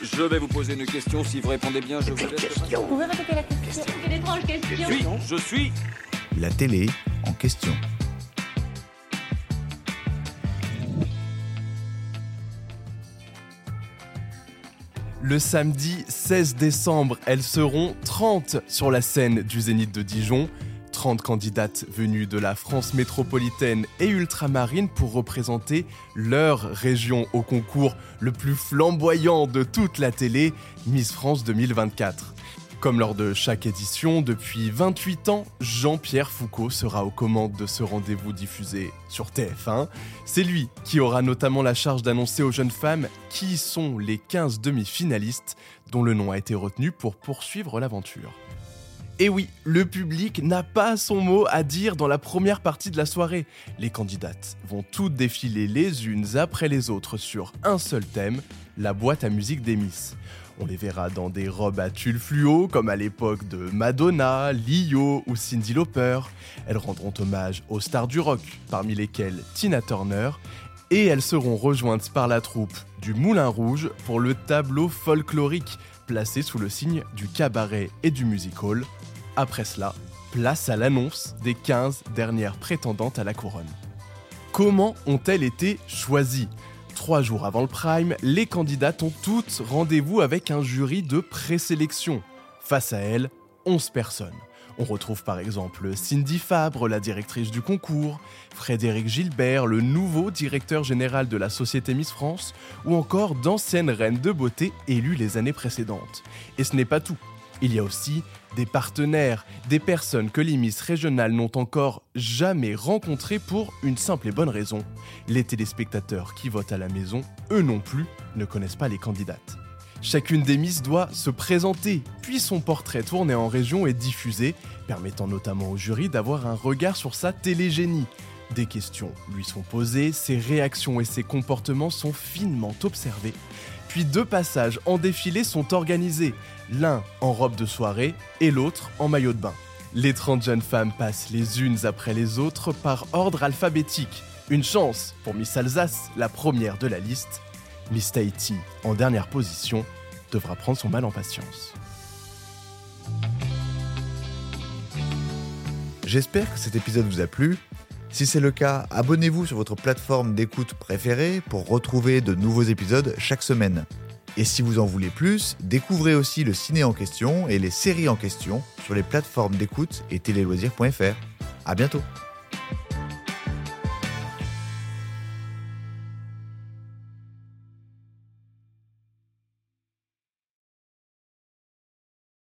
Je vais vous poser une question. Si vous répondez bien, je vous laisse. Vous pouvez répéter la question C'est une étrange Je question. suis. Je suis. La télé en question. Le samedi 16 décembre, elles seront 30 sur la scène du Zénith de Dijon. 30 candidates venues de la France métropolitaine et ultramarine pour représenter leur région au concours le plus flamboyant de toute la télé, Miss France 2024. Comme lors de chaque édition, depuis 28 ans, Jean-Pierre Foucault sera aux commandes de ce rendez-vous diffusé sur TF1. C'est lui qui aura notamment la charge d'annoncer aux jeunes femmes qui sont les 15 demi-finalistes dont le nom a été retenu pour poursuivre l'aventure. Et oui, le public n'a pas son mot à dire dans la première partie de la soirée. Les candidates vont toutes défiler les unes après les autres sur un seul thème, la boîte à musique des Miss. On les verra dans des robes à tulle fluo, comme à l'époque de Madonna, Lio ou Cindy Lauper. Elles rendront hommage aux stars du rock, parmi lesquelles Tina Turner, et elles seront rejointes par la troupe du Moulin Rouge pour le tableau folklorique, placé sous le signe du cabaret et du music hall. Après cela, place à l'annonce des 15 dernières prétendantes à la couronne. Comment ont-elles été choisies? Trois jours avant le prime, les candidates ont toutes rendez-vous avec un jury de présélection. Face à elles, 11 personnes. On retrouve par exemple Cindy Fabre, la directrice du concours, Frédéric Gilbert, le nouveau directeur général de la Société Miss France, ou encore d'anciennes reines de beauté élues les années précédentes. Et ce n'est pas tout. Il y a aussi des partenaires, des personnes que les Miss régionales n'ont encore jamais rencontrées pour une simple et bonne raison. Les téléspectateurs qui votent à la maison, eux non plus, ne connaissent pas les candidates. Chacune des Miss doit se présenter, puis son portrait tourné en région est diffusé, permettant notamment au jury d'avoir un regard sur sa télégénie. Des questions lui sont posées, ses réactions et ses comportements sont finement observés. Puis deux passages en défilé sont organisés, l'un en robe de soirée et l'autre en maillot de bain. Les 30 jeunes femmes passent les unes après les autres par ordre alphabétique. Une chance pour Miss Alsace, la première de la liste. Miss Tahiti, en dernière position, devra prendre son mal en patience. J'espère que cet épisode vous a plu. Si c'est le cas, abonnez-vous sur votre plateforme d'écoute préférée pour retrouver de nouveaux épisodes chaque semaine. Et si vous en voulez plus, découvrez aussi le ciné en question et les séries en question sur les plateformes d'écoute et téléloisirs.fr. À bientôt